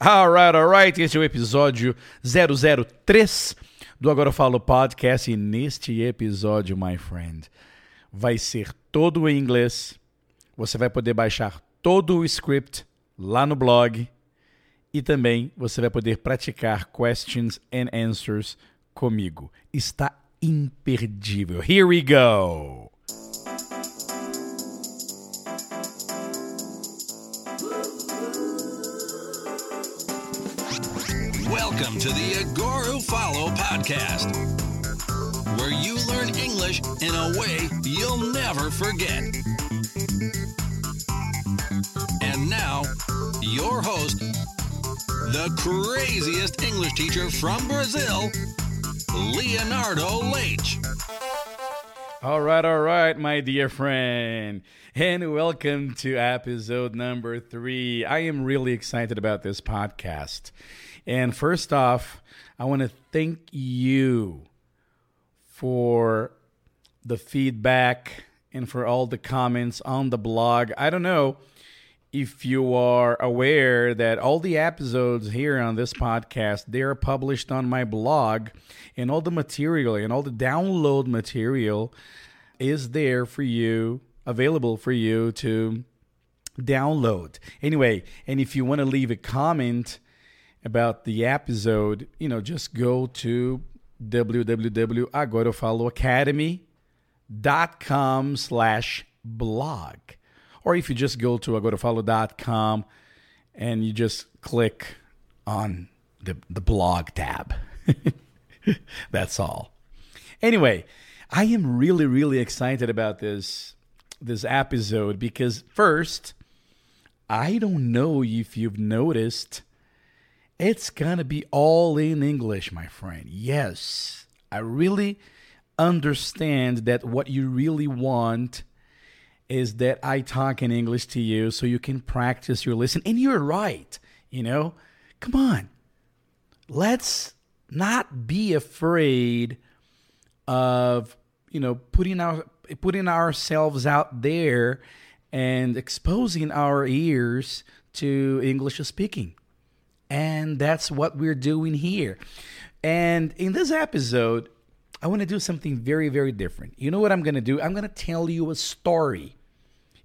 Alright, alright, este é o episódio 003 do Agora Eu Falo Podcast e neste episódio, my friend, vai ser todo em inglês. Você vai poder baixar todo o script lá no blog e também você vai poder praticar questions and answers comigo. Está imperdível. Here we go. Welcome to the Agora Falo podcast, where you learn English in a way you'll never forget. And now, your host, the craziest English teacher from Brazil, Leonardo Leite. All right, all right, my dear friend, and welcome to episode number three. I am really excited about this podcast. And first off, I want to thank you for the feedback and for all the comments on the blog. I don't know if you are aware that all the episodes here on this podcast they are published on my blog and all the material and all the download material is there for you available for you to download. Anyway and if you want to leave a comment about the episode you know just go to www.agorafaloacademy.com slash blog or if you just go to agorafalo.com and you just click on the, the blog tab. That's all. Anyway, I am really, really excited about this this episode because first, I don't know if you've noticed, it's gonna be all in English, my friend. Yes, I really understand that what you really want is that I talk in English to you so you can practice your listen. And you're right, you know? Come on. Let's not be afraid of, you know, putting our putting ourselves out there and exposing our ears to English speaking. And that's what we're doing here. And in this episode, I want to do something very, very different. You know what I'm going to do? I'm going to tell you a story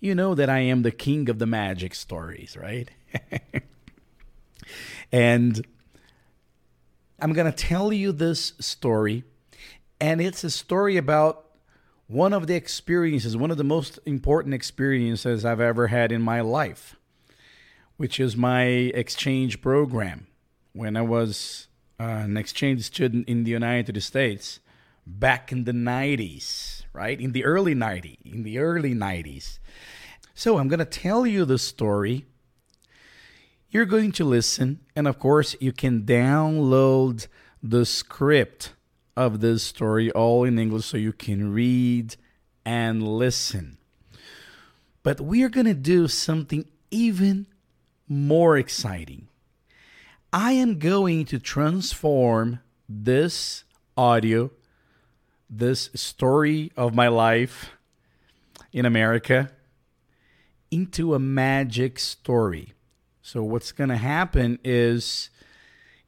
you know that I am the king of the magic stories, right? and I'm going to tell you this story, and it's a story about one of the experiences, one of the most important experiences I've ever had in my life, which is my exchange program. When I was uh, an exchange student in the United States back in the 90s, right? In the early 90s, in the early 90s. So I'm going to tell you the story. You're going to listen, and of course, you can download the script of this story all in English so you can read and listen. But we are going to do something even more exciting. I am going to transform this audio, this story of my life in America, into a magic story. So, what's going to happen is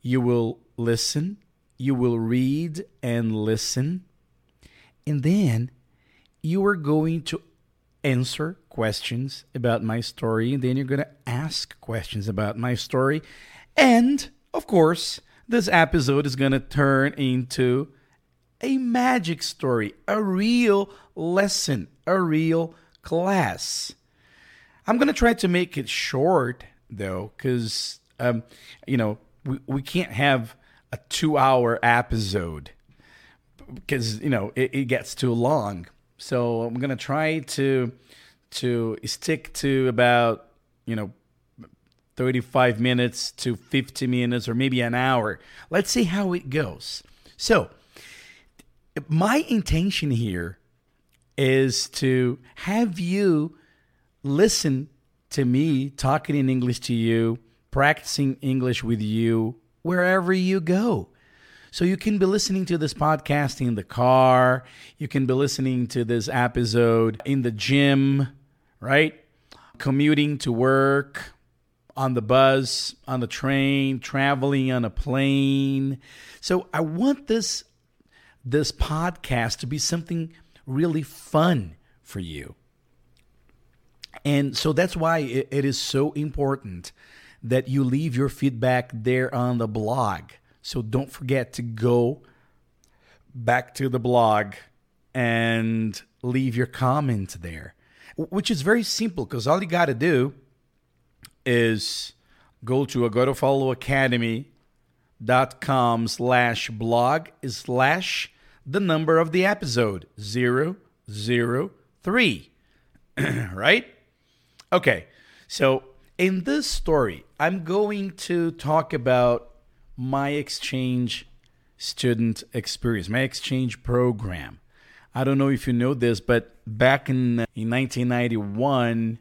you will listen, you will read and listen, and then you are going to answer questions about my story, and then you're going to ask questions about my story. And, of course, this episode is going to turn into a magic story, a real lesson, a real class. I'm going to try to make it short, though, because, um, you know, we, we can't have a two hour episode because, you know, it, it gets too long. So I'm going to try to to stick to about, you know, 35 minutes to 50 minutes or maybe an hour. Let's see how it goes. So, my intention here is to have you listen to me talking in English to you, practicing English with you wherever you go. So you can be listening to this podcast in the car, you can be listening to this episode in the gym, right? Commuting to work, on the bus, on the train, traveling on a plane. So I want this this podcast to be something really fun for you. And so that's why it, it is so important that you leave your feedback there on the blog. So don't forget to go back to the blog and leave your comment there, which is very simple because all you got to do is go to agorafalo.academy.com slash blog slash the number of the episode, 003. right? Okay, so in this story, I'm going to talk about my exchange student experience, my exchange program. I don't know if you know this, but back in, uh, in 1991,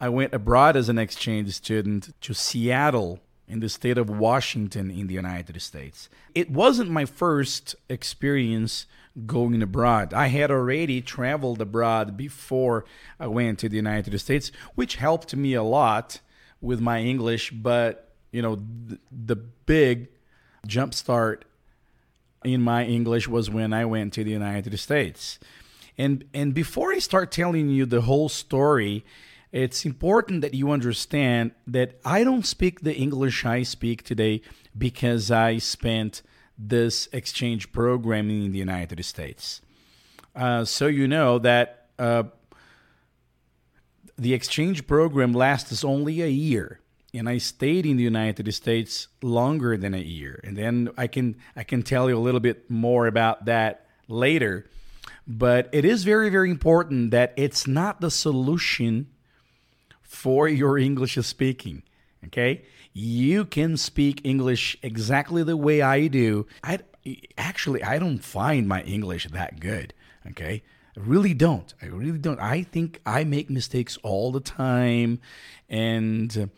I went abroad as an exchange student to Seattle in the state of Washington in the United States. It wasn't my first experience going abroad. I had already traveled abroad before I went to the United States, which helped me a lot with my English, but you know, the, the big jump start in my English was when I went to the United States. And and before I start telling you the whole story, it's important that you understand that I don't speak the English I speak today because I spent this exchange program in the United States. Uh, so you know that uh, the exchange program lasts only a year and I stayed in the United States longer than a year. And then I can I can tell you a little bit more about that later. But it is very very important that it's not the solution for your English speaking. Okay? You can speak English exactly the way I do. I actually I don't find my English that good. Okay? I really don't. I really don't. I think I make mistakes all the time and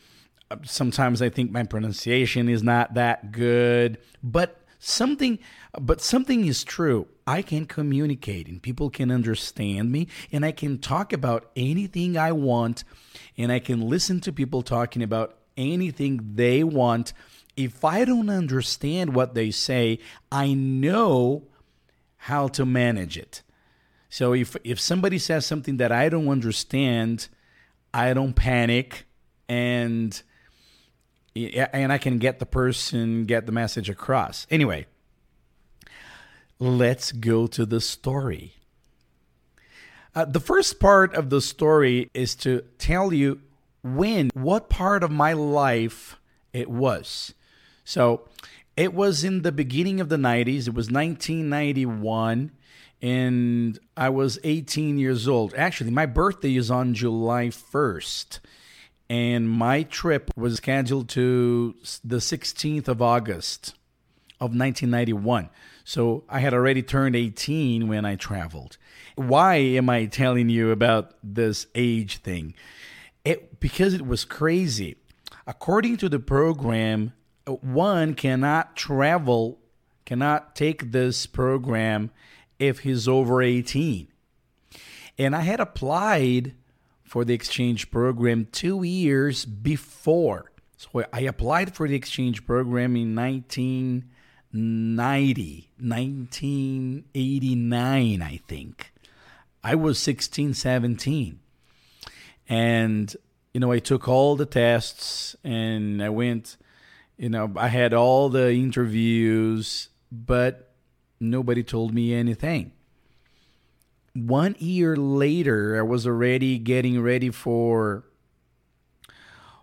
uh, sometimes I think my pronunciation is not that good, but something but something is true. I can communicate and people can understand me and I can talk about anything I want and I can listen to people talking about anything they want. If I don't understand what they say, I know how to manage it. So if if somebody says something that I don't understand, I don't panic and and I can get the person, get the message across. Anyway, let's go to the story. Uh, the first part of the story is to tell you when, what part of my life it was. So it was in the beginning of the 90s, it was 1991, and I was 18 years old. Actually, my birthday is on July 1st and my trip was scheduled to the 16th of August of 1991. So I had already turned 18 when I traveled. Why am I telling you about this age thing? It because it was crazy. According to the program, one cannot travel, cannot take this program if he's over 18. And I had applied for the exchange program two years before. So I applied for the exchange program in 1990, 1989, I think. I was 16, 17. And, you know, I took all the tests and I went, you know, I had all the interviews, but nobody told me anything one year later, I was already getting ready for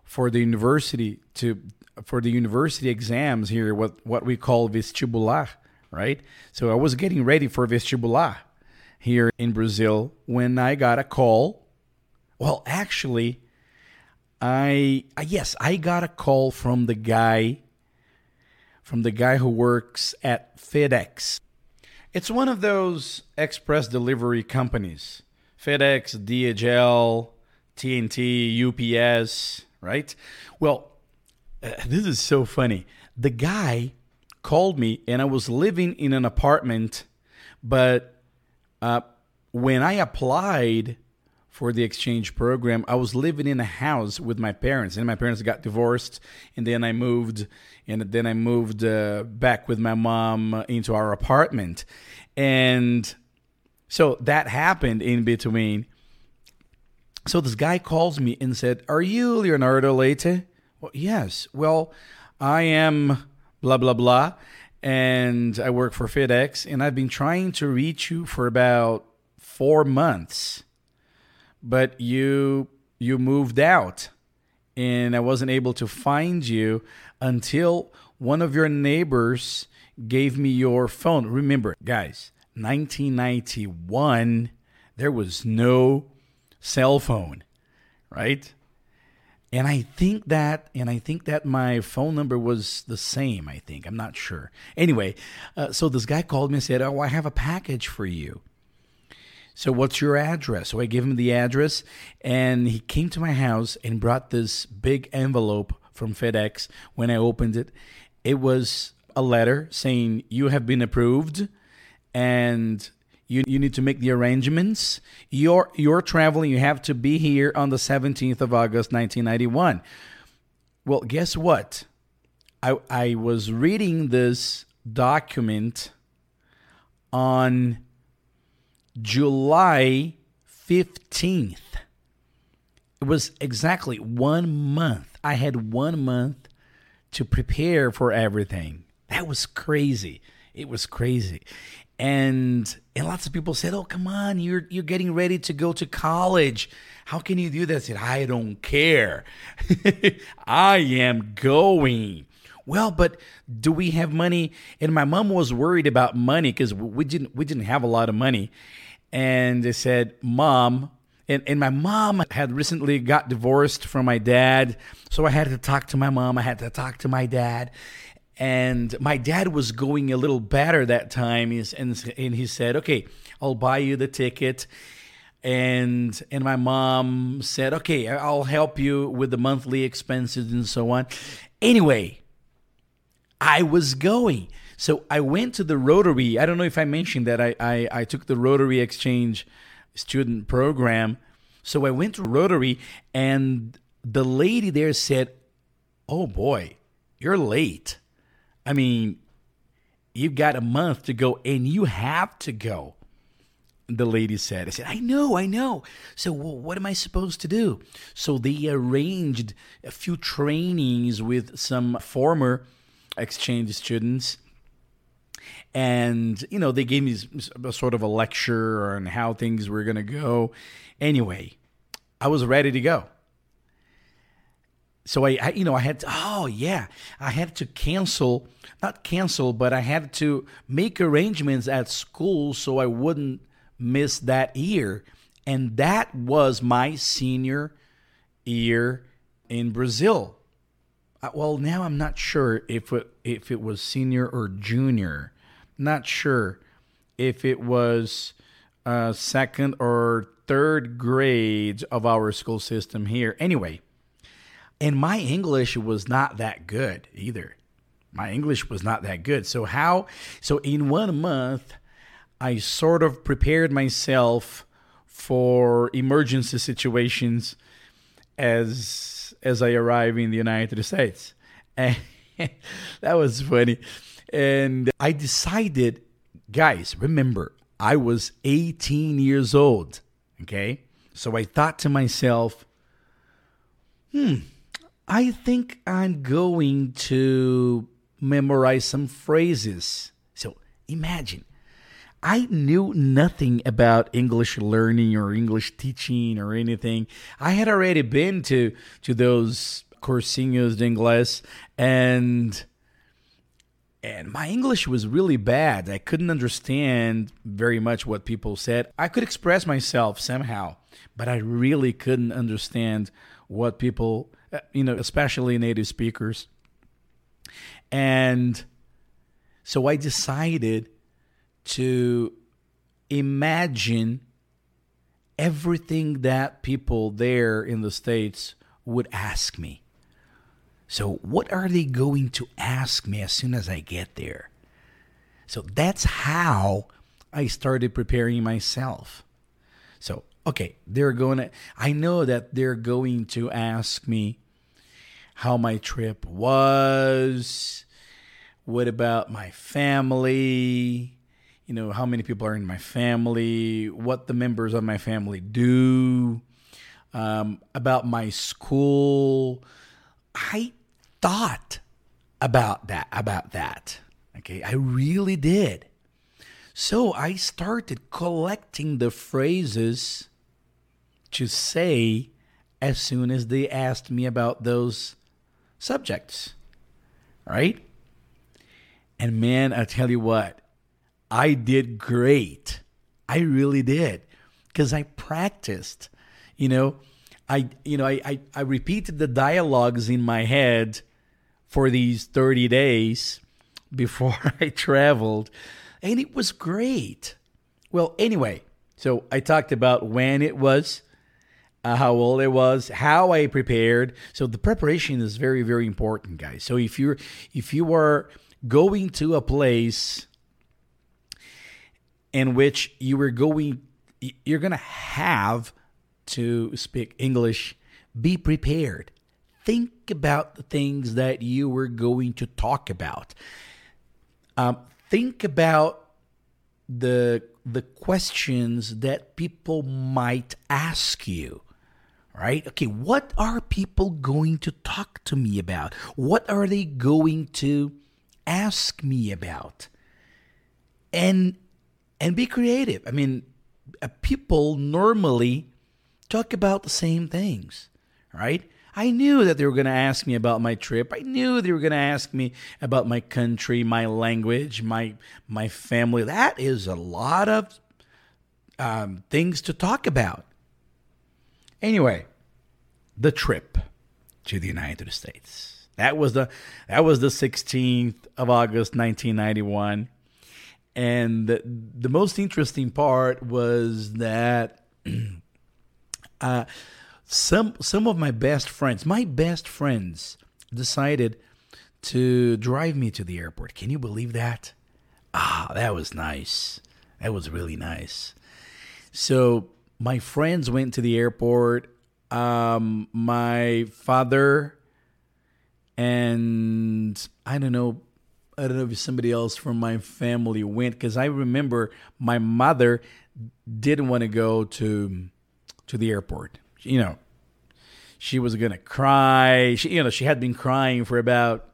for the university to for the university exams here, what what we call vestibular, right? So I was getting ready for vestibular here in Brazil when I got a call. Well, actually, I yes, I got a call from the guy from the guy who works at FedEx it's one of those express delivery companies FedEx, DHL, TNT, UPS, right? Well, uh, this is so funny. The guy called me, and I was living in an apartment, but uh, when I applied for the exchange program, I was living in a house with my parents, and my parents got divorced, and then I moved, and then I moved uh, back with my mom into our apartment, and so that happened in between. So this guy calls me and said, "Are you Leonardo Leite?" Well, yes. Well, I am blah blah blah, and I work for FedEx, and I've been trying to reach you for about four months, but you you moved out, and I wasn't able to find you until one of your neighbors gave me your phone. Remember, guys, 1991, there was no cell phone, right? And I think that, and I think that my phone number was the same. I think I'm not sure. Anyway, uh, so this guy called me and said, "Oh, I have a package for you." So what's your address? So I gave him the address, and he came to my house and brought this big envelope from FedEx. When I opened it, it was a letter saying you have been approved, and you, you need to make the arrangements. You're you're traveling. You have to be here on the 17th of August, 1991. Well, guess what? I I was reading this document on July 15th. It was exactly one month. I had one month to prepare for everything. That was crazy. It was crazy and and lots of people said, "Oh, come on, you're you're getting ready to go to college. How can you do that?" I said, "I don't care. I am going." Well, but do we have money? And my mom was worried about money because we didn't we didn't have a lot of money, and they said, "Mom." And, and my mom had recently got divorced from my dad, so I had to talk to my mom. I had to talk to my dad, and my dad was going a little better that time. And, and he said okay i'll buy you the ticket. And and my mom said okay i'll help you with the monthly expenses and so on. Anyway i was going. So i went to the rotary. I don't know if i mentioned that i i, I took the rotary exchange student program. So i went to rotary and the lady there said oh boy you're late I mean, you've got a month to go and you have to go. The lady said, I said, I know, I know. So, well, what am I supposed to do? So, they arranged a few trainings with some former exchange students. And, you know, they gave me a sort of a lecture on how things were going to go. Anyway, I was ready to go so I, I, you know i had to oh yeah. I had to cancel not cancel but i had to make arrangements at school so i wouldn't miss that year. And that was my senior year in brazil. Well now i'm not sure if it if it was senior or junior. Not sure if it was uh, second or third grade of our school system here. Anyway and my English was not that good either. My English was not that good. So, how? So, in one month, I sort of prepared myself for emergency situations as as I arrive in the United States. And that was funny. And I decided, guys, remember, I was 18 years old. Okay. So I thought to myself, hmm, I think I'm going to memorize some phrases. So imagine, I knew nothing about English learning or English teaching or anything. I had already been to to those cursinhos de inglés and and my English was really bad. I couldn't understand very much what people said. I could express myself somehow, but I really couldn't understand what people Uh, you know, especially native speakers. And so I decided to imagine everything that people there in the States would ask me. So, what are they going to ask me as soon as I get there? So, that's how I started preparing myself. So, okay, they're going to, I know that they're going to ask me how my trip was. What about my family? You know, how many people are in my family? What the members of my family do? Um, about my school. I thought about that, about that. Okay, I really did. So I started collecting the phrases to say as soon as they asked me about those subjects. Right? And man, I tell you what, I did great. I really did. Because I practiced. You know, I you know, I, I, I repeated the dialogues in my head for these 30 days before I traveled and it was great. Well, anyway, so I talked about when it was, uh, how old it was, how I prepared. So the preparation is very, very important, guys. So if you're if you are going to a place in which you were going, you're gonna have to speak English. Be prepared. Think about the things that you were going to talk about. Um, think about the the questions that people might ask you right okay what are people going to talk to me about what are they going to ask me about and and be creative i mean uh, people normally talk about the same things right I knew that they were going to ask me about my trip. I knew they were going to ask me about my country, my language, my my family. That is a lot of um, things to talk about. Anyway, the trip to the United States. That was the that was the 16th of August 1991. And the, the most interesting part was that uh, some some of my best friends, my best friends, decided to drive me to the airport. Can you believe that? Ah, that was nice. That was really nice. So my friends went to the airport. Um, my father and I don't know. I don't know if somebody else from my family went because I remember my mother didn't want to go to to the airport you know, she was gonna cry. She, you know, she had been crying for about,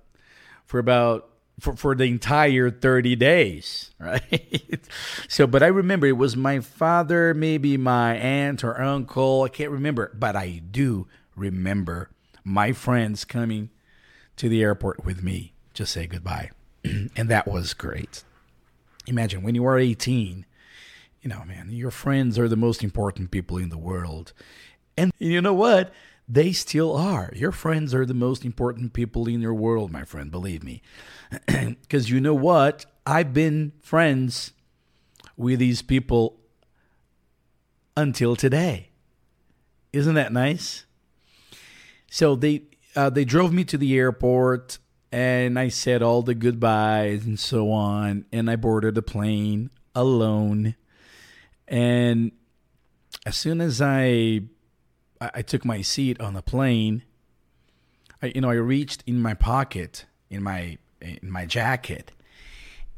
for about, for, for the entire 30 days, right? so, but I remember it was my father, maybe my aunt or uncle. I can't remember, but I do remember my friends coming to the airport with me to say goodbye. and that was great. Imagine when you are 18, you know, man, your friends are the most important people in the world. And you know what? They still are. Your friends are the most important people in your world, my friend, believe me. Because you know what? I've been friends with these people until today. Isn't that nice? So they uh, they drove me to the airport and I said all the goodbyes and so on and I boarded the plane alone. And as soon as I I, I took my seat on the plane, I, you know, I reached in my pocket, in my in my jacket,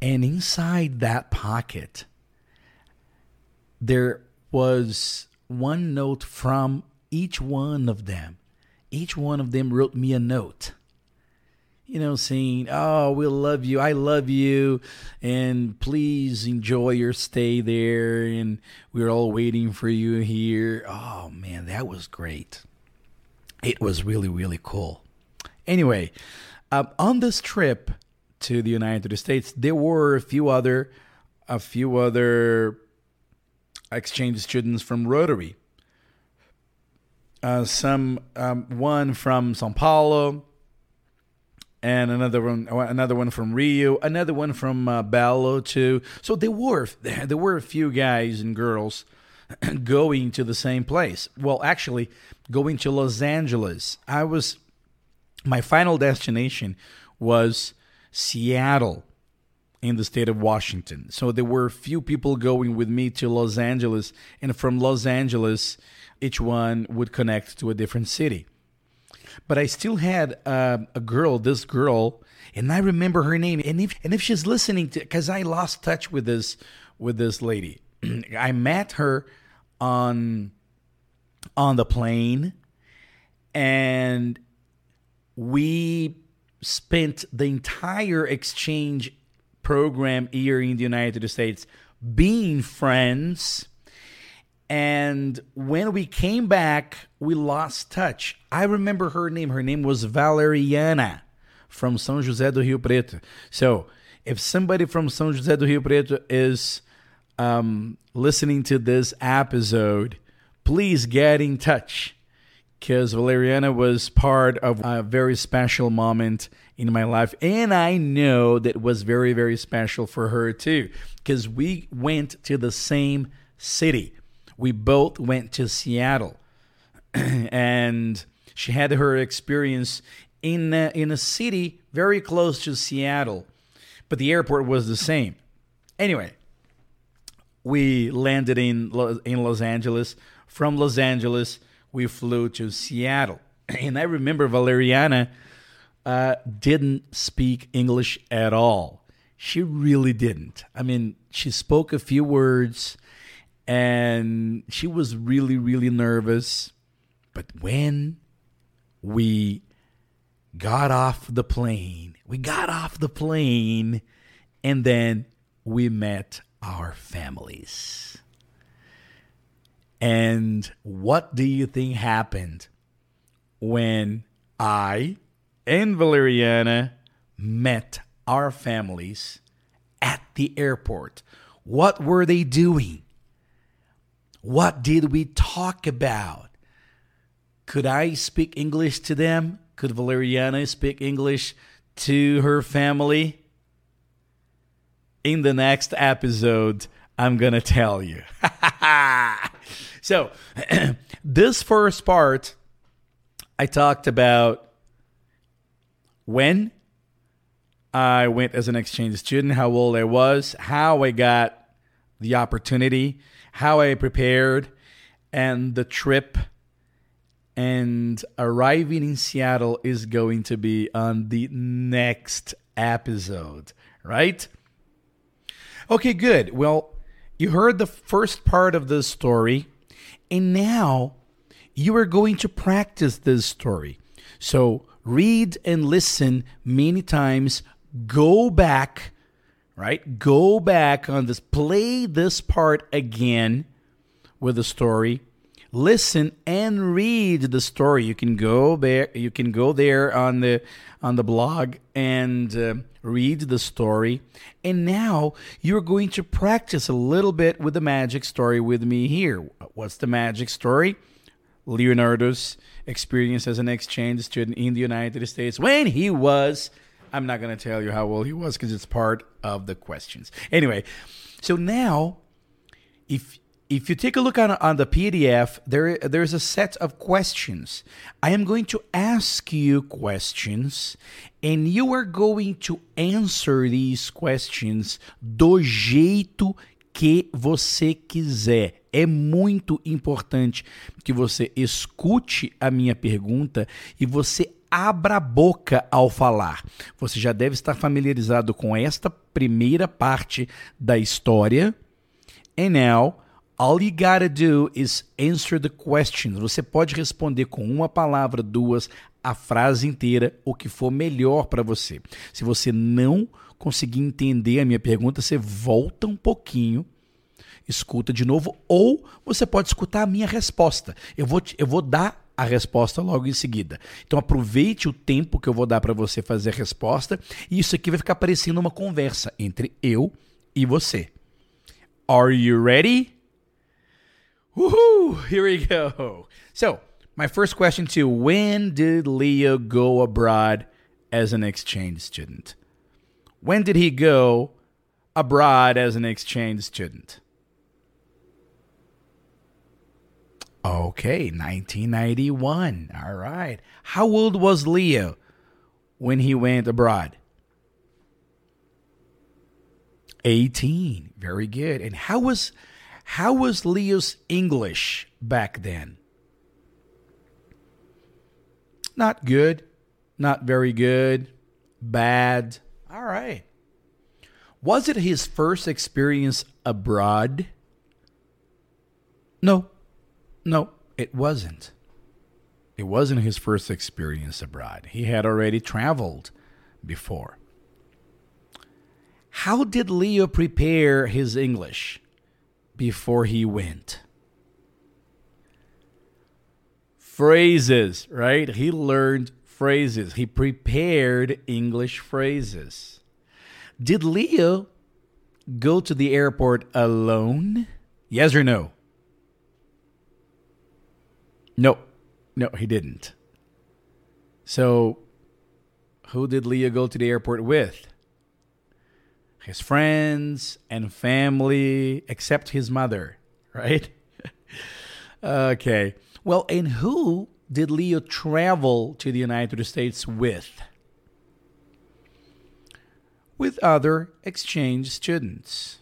and inside that pocket, there was one note from each one of them. Each one of them wrote me a note you know, saying, "Oh, we'll love you. I love you, and please enjoy your stay there." And we're all waiting for you here. Oh man, that was great. It was really, really cool. Anyway, uh, on this trip to the United States, there were a few other, a few other exchange students from Rotary. Uh, some um, one from São Paulo, and another one another one from Rio, another one from uh, Belo too. So there were there were a few guys and girls going to the same place. Well, actually, going to Los Angeles. I was my final destination was Seattle. in the state of Washington. So there were a few people going with me to Los Angeles, and from Los Angeles, each one would connect to a different city. But I still had uh, a girl, this girl, and I remember her name. And if and if she's listening to, because I lost touch with this with this lady, I met her on on the plane, and we spent the entire exchange program here in the United States being friends. And when we came back, we lost touch. I remember her name. Her name was Valeriana from São José do Rio Preto. So, if somebody from São José do Rio Preto is um, listening to this episode, please get in touch because Valeriana was part of a very special moment in my life. And I know that was very, very special for her too, because we went to the same city. We both went to Seattle. and she had her experience in a, in a city very close to Seattle, but the airport was the same. Anyway, we landed in in Los Angeles. From Los Angeles, we flew to Seattle, and I remember Valeriana uh, didn't speak English at all. She really didn't. I mean, she spoke a few words, and she was really, really nervous. But when we got off the plane. We got off the plane and then we met our families. And what do you think happened when I and Valeriana met our families at the airport? What were they doing? What did we talk about? Could I speak English to them? Could Valeriana speak English to her family? In the next episode, I'm going to tell you. so, this first part, I talked about when I went as an exchange student, how old I was, how I got the opportunity, how I prepared, and the trip and arriving in Seattle is going to be on the next episode, right? Okay, good. Well, you heard the first part of the story, and now you are going to practice this story. So read and listen many times, go back, right? Go back on this, play this part again with the story listen and read the story. You can go there. You can go there on the on the blog and uh, read the story. And now you're going to practice a little bit with the magic story with me here. What's the magic story? Leonardo's experience as an exchange student in the United States when he was. I'm not going to tell you how old he was because it's part of the questions. Anyway, so now if if you take a look on, on the PDF, there there's a set of questions. I am going to ask you questions and you are going to answer these questions do jeito que você quiser. É muito importante que você escute a minha pergunta e você abra a boca ao falar. Você já deve estar familiarizado com esta primeira parte da história. And now All you gotta do is answer the questions. Você pode responder com uma palavra, duas, a frase inteira, o que for melhor para você. Se você não conseguir entender a minha pergunta, você volta um pouquinho, escuta de novo, ou você pode escutar a minha resposta. Eu vou, eu vou dar a resposta logo em seguida. Então aproveite o tempo que eu vou dar para você fazer a resposta e isso aqui vai ficar parecendo uma conversa entre eu e você. Are you ready? Woohoo! Here we go. So, my first question to you When did Leo go abroad as an exchange student? When did he go abroad as an exchange student? Okay, 1991. All right. How old was Leo when he went abroad? 18. Very good. And how was how was Leo's English back then? Not good, not very good, bad. All right. Was it his first experience abroad? No. No, it wasn't. It wasn't his first experience abroad. He had already traveled before. How did Leo prepare his English before he went? Phrases, right? He learned phrases. He prepared English phrases. Did Leo go to the airport alone? Yes or no? No, no, he didn't. So, who did Leo go to the airport with? His friends and family, except his mother, right? okay. Well, and who did Leo travel to the United States with? With other exchange students.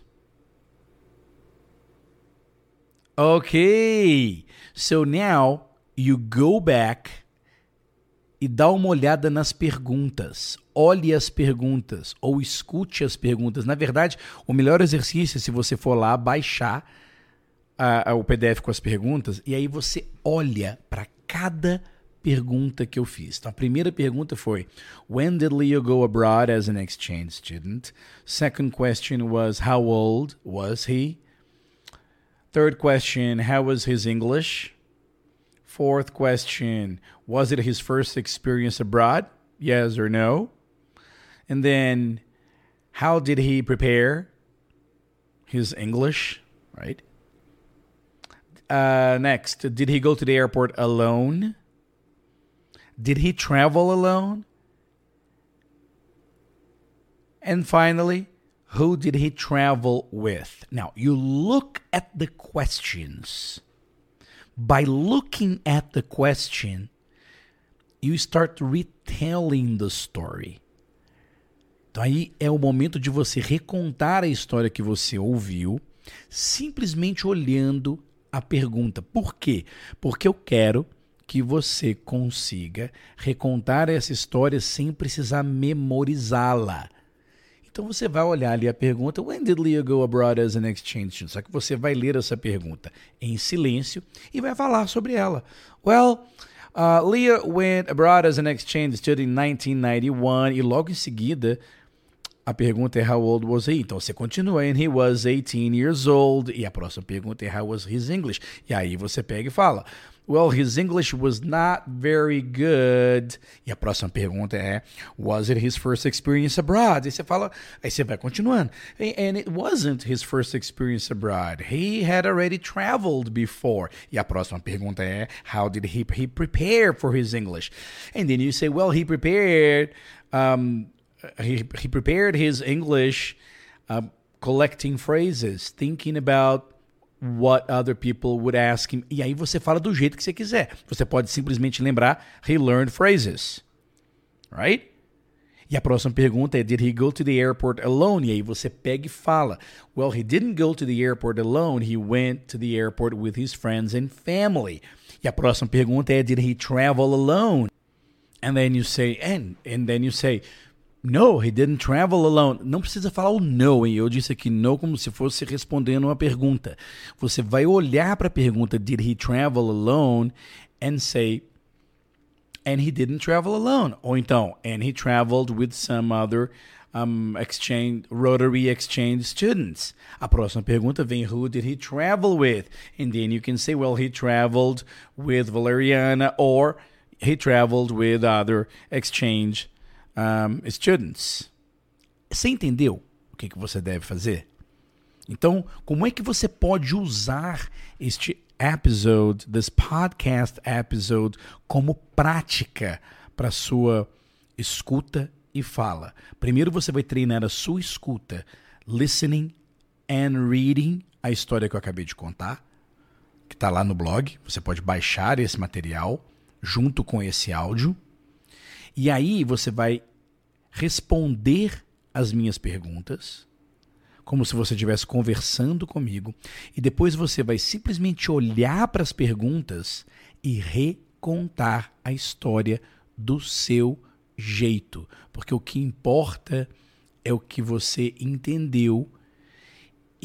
Okay, so now you go back e dá uma olhada nas perguntas. Olhe as perguntas ou escute as perguntas. Na verdade, o melhor exercício é se você for lá baixar a, a, o PDF com as perguntas e aí você olha para cada pergunta que eu fiz. Então, a primeira pergunta foi: When did Leo go abroad as an exchange student? Second question was: How old was he? Third question: How was his English? Fourth question Was it his first experience abroad? Yes or no? And then, how did he prepare his English? Right? Uh, next, did he go to the airport alone? Did he travel alone? And finally, who did he travel with? Now, you look at the questions by looking at the question, you start retelling the story. Então aí é o momento de você recontar a história que você ouviu, simplesmente olhando a pergunta. Por quê? Porque eu quero que você consiga recontar essa história sem precisar memorizá-la. Então você vai olhar ali a pergunta: When did Leah go abroad as an exchange student? Só que você vai ler essa pergunta em silêncio e vai falar sobre ela. Well, uh, Leah went abroad as an exchange student in 1991 e logo em seguida a pergunta é how old was he? Então você continua and he was 18 years old e a próxima pergunta é how was his English? E aí você pega e fala Well, his English was not very good. E a próxima pergunta é: Was it his first experience abroad? E você fala, aí você vai continuando. And it wasn't his first experience abroad. He had already traveled before. E a próxima pergunta é: How did he, he prepare for his English? And then you say, Well, he prepared. Um, he, he prepared his English uh, collecting phrases, thinking about what other people would ask him. E aí você fala do jeito que você quiser. Você pode simplesmente lembrar he learned phrases. Right? E a próxima pergunta é did he go to the airport alone? E aí você pega e fala, well, he didn't go to the airport alone, he went to the airport with his friends and family. E a próxima pergunta é did he travel alone? And then you say and and then you say no, he didn't travel alone. Não precisa falar o no, hein? Eu disse aqui no como se fosse respondendo uma pergunta. Você vai olhar para a pergunta Did he travel alone? and say and he didn't travel alone. Ou então, and he traveled with some other um, exchange Rotary exchange students. A próxima pergunta vem who did he travel with? And then you can say, well, he traveled with Valeriana or he traveled with other exchange um, students. Você entendeu o que, que você deve fazer? Então, como é que você pode usar este episode, this podcast episode, como prática para sua escuta e fala? Primeiro você vai treinar a sua escuta, listening and reading a história que eu acabei de contar, que está lá no blog. Você pode baixar esse material junto com esse áudio. E aí você vai responder as minhas perguntas como se você estivesse conversando comigo, e depois você vai simplesmente olhar para as perguntas e recontar a história do seu jeito, porque o que importa é o que você entendeu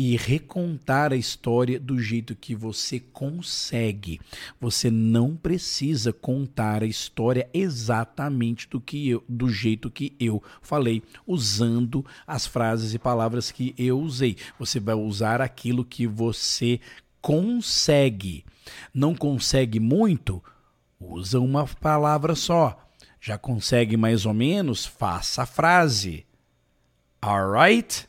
e recontar a história do jeito que você consegue. Você não precisa contar a história exatamente do que eu, do jeito que eu falei, usando as frases e palavras que eu usei. Você vai usar aquilo que você consegue. Não consegue muito? Usa uma palavra só. Já consegue mais ou menos? Faça a frase. Alright?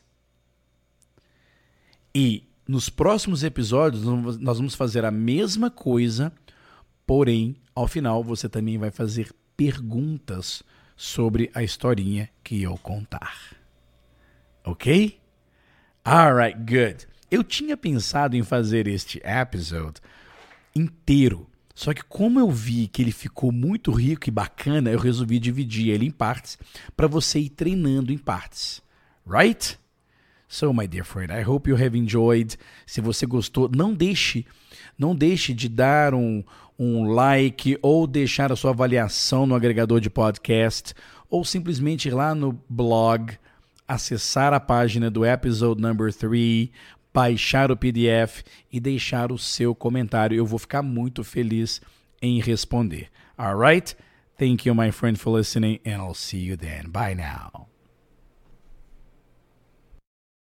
E nos próximos episódios nós vamos fazer a mesma coisa, porém, ao final você também vai fazer perguntas sobre a historinha que eu contar. Ok? Alright, good. Eu tinha pensado em fazer este episode inteiro, só que como eu vi que ele ficou muito rico e bacana, eu resolvi dividir ele em partes para você ir treinando em partes. Right? So, my dear friend, I hope you have enjoyed. Se você gostou, não deixe, não deixe de dar um, um like ou deixar a sua avaliação no agregador de podcast ou simplesmente ir lá no blog, acessar a página do episode number 3, baixar o PDF e deixar o seu comentário. Eu vou ficar muito feliz em responder. Alright? Thank you, my friend, for listening, and I'll see you then. Bye now.